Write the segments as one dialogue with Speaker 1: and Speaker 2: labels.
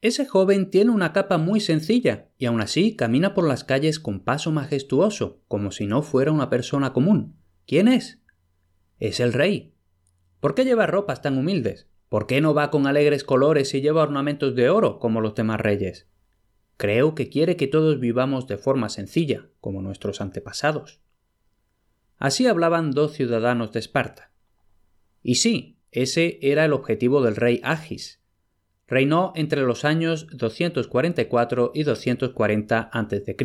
Speaker 1: Ese joven tiene una capa muy sencilla y aún así camina por las calles con paso majestuoso, como si no fuera una persona común. ¿Quién es? Es el rey. ¿Por qué lleva ropas tan humildes? ¿Por qué no va con alegres colores y lleva ornamentos de oro como los demás reyes? Creo que quiere que todos vivamos de forma sencilla, como nuestros antepasados. Así hablaban dos ciudadanos de Esparta. Y sí, ese era el objetivo del rey Agis. Reinó entre los años 244 y 240 a.C.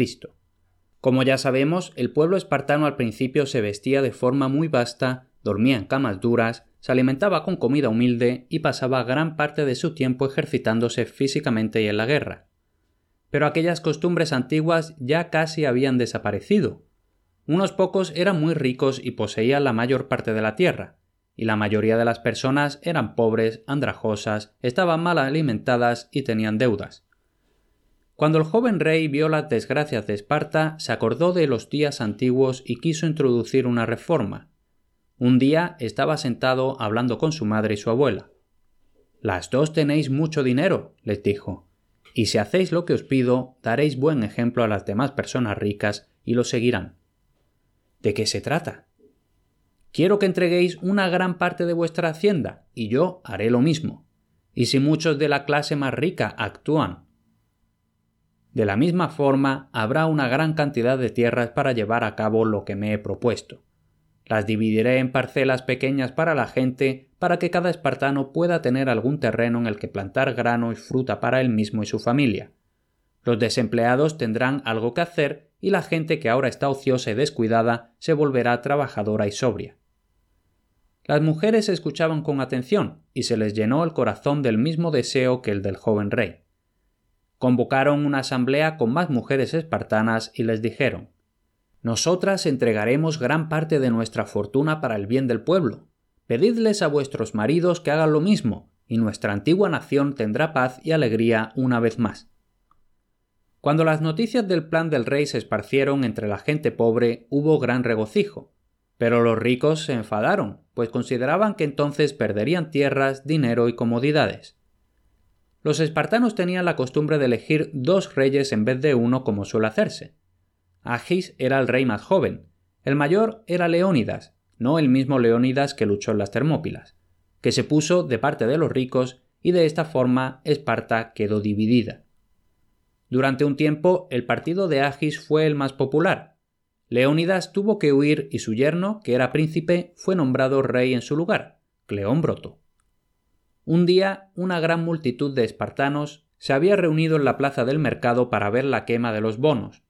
Speaker 1: Como ya sabemos, el pueblo espartano al principio se vestía de forma muy vasta, dormía en camas duras, se alimentaba con comida humilde y pasaba gran parte de su tiempo ejercitándose físicamente y en la guerra. Pero aquellas costumbres antiguas ya casi habían desaparecido, unos pocos eran muy ricos y poseían la mayor parte de la tierra, y la mayoría de las personas eran pobres, andrajosas, estaban mal alimentadas y tenían deudas. Cuando el joven rey vio las desgracias de Esparta, se acordó de los días antiguos y quiso introducir una reforma. Un día estaba sentado hablando con su madre y su abuela. Las dos tenéis mucho dinero, les dijo, y si hacéis lo que os pido, daréis buen ejemplo a las demás personas ricas y lo seguirán. ¿De qué se trata? Quiero que entreguéis una gran parte de vuestra hacienda, y yo haré lo mismo. Y si muchos de la clase más rica actúan de la misma forma, habrá una gran cantidad de tierras para llevar a cabo lo que me he propuesto. Las dividiré en parcelas pequeñas para la gente, para que cada espartano pueda tener algún terreno en el que plantar grano y fruta para él mismo y su familia. Los desempleados tendrán algo que hacer y la gente que ahora está ociosa y descuidada se volverá trabajadora y sobria. Las mujeres escuchaban con atención y se les llenó el corazón del mismo deseo que el del joven rey. Convocaron una asamblea con más mujeres espartanas y les dijeron Nosotras entregaremos gran parte de nuestra fortuna para el bien del pueblo. Pedidles a vuestros maridos que hagan lo mismo, y nuestra antigua nación tendrá paz y alegría una vez más. Cuando las noticias del plan del rey se esparcieron entre la gente pobre, hubo gran regocijo. Pero los ricos se enfadaron, pues consideraban que entonces perderían tierras, dinero y comodidades. Los espartanos tenían la costumbre de elegir dos reyes en vez de uno como suele hacerse. Agis era el rey más joven, el mayor era Leónidas, no el mismo Leónidas que luchó en las Termópilas, que se puso de parte de los ricos y de esta forma Esparta quedó dividida. Durante un tiempo el partido de Agis fue el más popular. Leónidas tuvo que huir y su yerno, que era príncipe, fue nombrado rey en su lugar, Cleómbroto. Un día una gran multitud de espartanos se había reunido en la plaza del mercado para ver la quema de los bonos.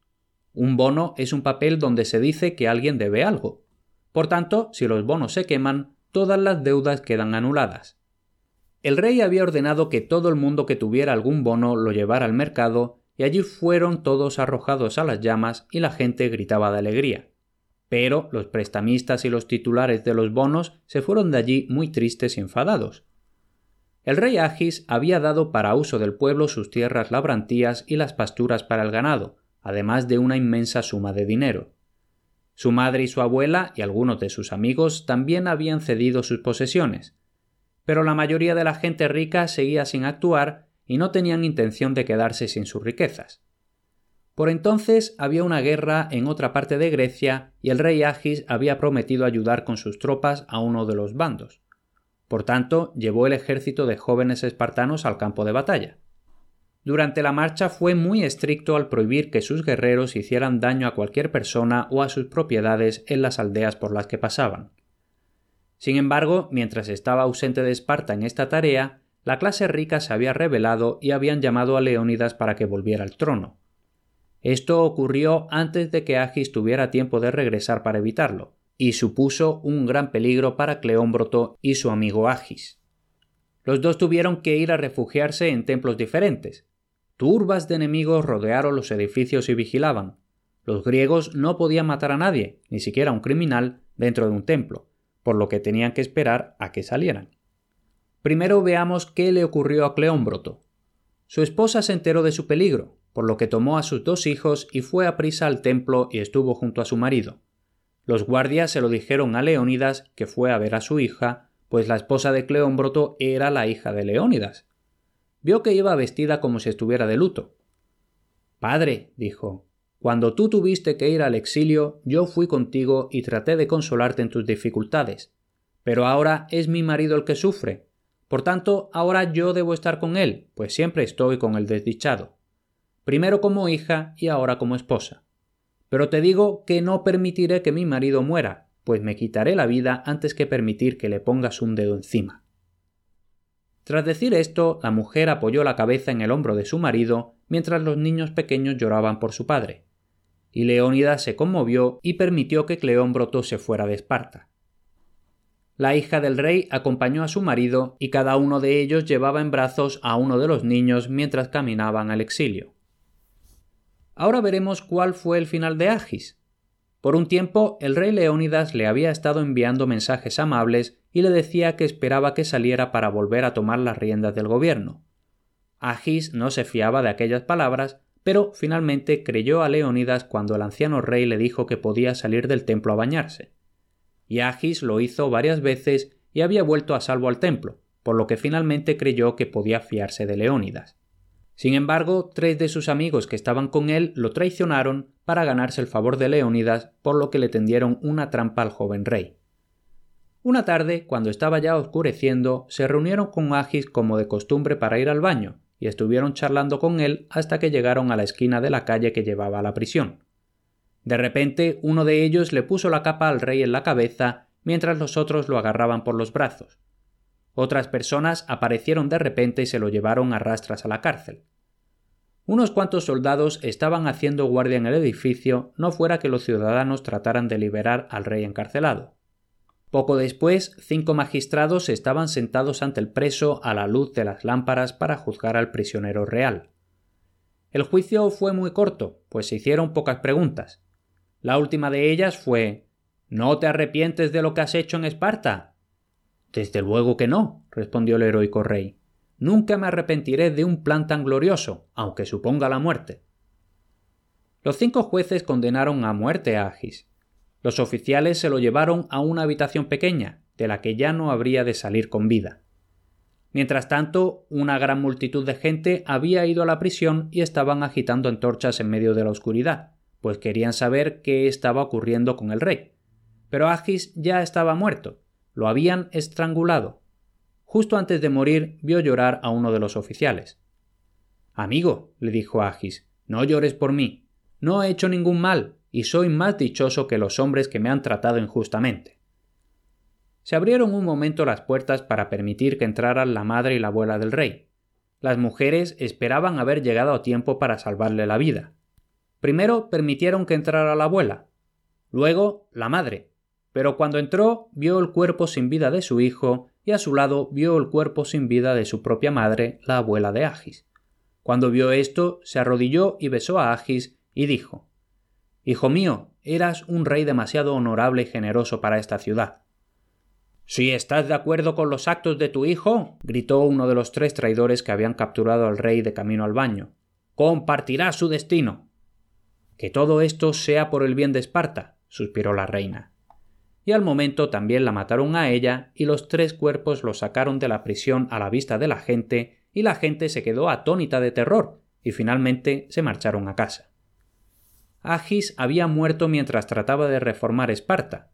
Speaker 1: Un bono es un papel donde se dice que alguien debe algo. Por tanto, si los bonos se queman, todas las deudas quedan anuladas. El rey había ordenado que todo el mundo que tuviera algún bono lo llevara al mercado y allí fueron todos arrojados a las llamas y la gente gritaba de alegría. Pero los prestamistas y los titulares de los bonos se fueron de allí muy tristes y enfadados. El rey Agis había dado para uso del pueblo sus tierras labrantías y las pasturas para el ganado, además de una inmensa suma de dinero. Su madre y su abuela y algunos de sus amigos también habían cedido sus posesiones. Pero la mayoría de la gente rica seguía sin actuar y no tenían intención de quedarse sin sus riquezas. Por entonces había una guerra en otra parte de Grecia y el rey Agis había prometido ayudar con sus tropas a uno de los bandos. Por tanto, llevó el ejército de jóvenes espartanos al campo de batalla. Durante la marcha fue muy estricto al prohibir que sus guerreros hicieran daño a cualquier persona o a sus propiedades en las aldeas por las que pasaban. Sin embargo, mientras estaba ausente de Esparta en esta tarea, la clase rica se había rebelado y habían llamado a Leónidas para que volviera al trono. Esto ocurrió antes de que Agis tuviera tiempo de regresar para evitarlo, y supuso un gran peligro para Cleómbroto y su amigo Agis. Los dos tuvieron que ir a refugiarse en templos diferentes. Turbas de enemigos rodearon los edificios y vigilaban. Los griegos no podían matar a nadie, ni siquiera a un criminal, dentro de un templo, por lo que tenían que esperar a que salieran. Primero veamos qué le ocurrió a Cleómbroto. Su esposa se enteró de su peligro, por lo que tomó a sus dos hijos y fue a prisa al templo y estuvo junto a su marido. Los guardias se lo dijeron a Leónidas, que fue a ver a su hija, pues la esposa de Cleómbroto era la hija de Leónidas. Vio que iba vestida como si estuviera de luto. Padre, dijo, cuando tú tuviste que ir al exilio, yo fui contigo y traté de consolarte en tus dificultades. Pero ahora es mi marido el que sufre. Por tanto, ahora yo debo estar con él, pues siempre estoy con el desdichado. Primero como hija y ahora como esposa. Pero te digo que no permitiré que mi marido muera, pues me quitaré la vida antes que permitir que le pongas un dedo encima. Tras decir esto, la mujer apoyó la cabeza en el hombro de su marido mientras los niños pequeños lloraban por su padre y Leónidas se conmovió y permitió que Cleómbroto se fuera de Esparta. La hija del rey acompañó a su marido y cada uno de ellos llevaba en brazos a uno de los niños mientras caminaban al exilio. Ahora veremos cuál fue el final de Agis. Por un tiempo el rey Leónidas le había estado enviando mensajes amables y le decía que esperaba que saliera para volver a tomar las riendas del gobierno. Agis no se fiaba de aquellas palabras pero finalmente creyó a Leónidas cuando el anciano rey le dijo que podía salir del templo a bañarse. Y Agis lo hizo varias veces y había vuelto a salvo al templo, por lo que finalmente creyó que podía fiarse de Leónidas. Sin embargo, tres de sus amigos que estaban con él lo traicionaron para ganarse el favor de Leónidas, por lo que le tendieron una trampa al joven rey. Una tarde, cuando estaba ya oscureciendo, se reunieron con Agis como de costumbre para ir al baño, y estuvieron charlando con él hasta que llegaron a la esquina de la calle que llevaba a la prisión. De repente uno de ellos le puso la capa al rey en la cabeza mientras los otros lo agarraban por los brazos. Otras personas aparecieron de repente y se lo llevaron a rastras a la cárcel. Unos cuantos soldados estaban haciendo guardia en el edificio, no fuera que los ciudadanos trataran de liberar al rey encarcelado. Poco después, cinco magistrados estaban sentados ante el preso a la luz de las lámparas para juzgar al prisionero real. El juicio fue muy corto, pues se hicieron pocas preguntas. La última de ellas fue ¿No te arrepientes de lo que has hecho en Esparta? Desde luego que no, respondió el heroico rey. Nunca me arrepentiré de un plan tan glorioso, aunque suponga la muerte. Los cinco jueces condenaron a muerte a Agis, los oficiales se lo llevaron a una habitación pequeña, de la que ya no habría de salir con vida. Mientras tanto, una gran multitud de gente había ido a la prisión y estaban agitando antorchas en medio de la oscuridad, pues querían saber qué estaba ocurriendo con el rey. Pero Agis ya estaba muerto, lo habían estrangulado. Justo antes de morir vio llorar a uno de los oficiales. Amigo, le dijo Agis, no llores por mí. No he hecho ningún mal, y soy más dichoso que los hombres que me han tratado injustamente. Se abrieron un momento las puertas para permitir que entraran la madre y la abuela del rey. Las mujeres esperaban haber llegado a tiempo para salvarle la vida. Primero permitieron que entrara la abuela, luego la madre, pero cuando entró vio el cuerpo sin vida de su hijo y a su lado vio el cuerpo sin vida de su propia madre, la abuela de Agis. Cuando vio esto, se arrodilló y besó a Agis y dijo Hijo mío, eras un rey demasiado honorable y generoso para esta ciudad. Si estás de acuerdo con los actos de tu hijo, gritó uno de los tres traidores que habían capturado al rey de camino al baño, compartirás su destino. Que todo esto sea por el bien de Esparta, suspiró la reina. Y al momento también la mataron a ella y los tres cuerpos los sacaron de la prisión a la vista de la gente y la gente se quedó atónita de terror y finalmente se marcharon a casa. Agis había muerto mientras trataba de reformar Esparta.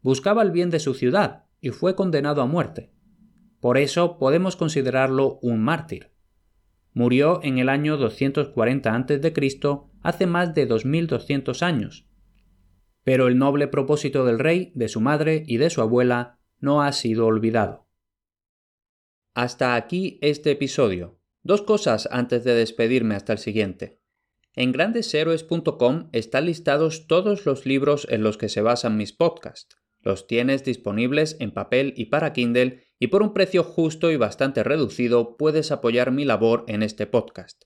Speaker 1: Buscaba el bien de su ciudad y fue condenado a muerte. Por eso podemos considerarlo un mártir. Murió en el año 240 a.C., hace más de 2200 años. Pero el noble propósito del rey, de su madre y de su abuela no ha sido olvidado. Hasta aquí este episodio. Dos cosas antes de despedirme hasta el siguiente. En grandeshéroes.com están listados todos los libros en los que se basan mis podcasts. Los tienes disponibles en papel y para Kindle y por un precio justo y bastante reducido puedes apoyar mi labor en este podcast.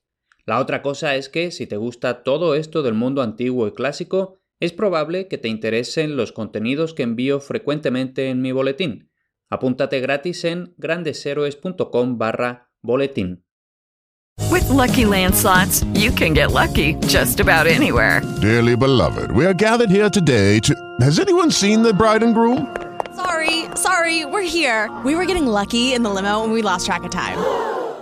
Speaker 1: La otra cosa es que si te gusta todo esto del mundo antiguo y clásico, es probable que te interesen los contenidos que envío frecuentemente en mi boletín. Apúntate gratis en grandesheroes.com barra boletín.
Speaker 2: With lucky landslots, you can get lucky just about anywhere.
Speaker 3: Dearly beloved, we are gathered here today to. Has anyone seen the bride and groom?
Speaker 4: Sorry, sorry, we're here. We were getting lucky in the limo and we lost track of time.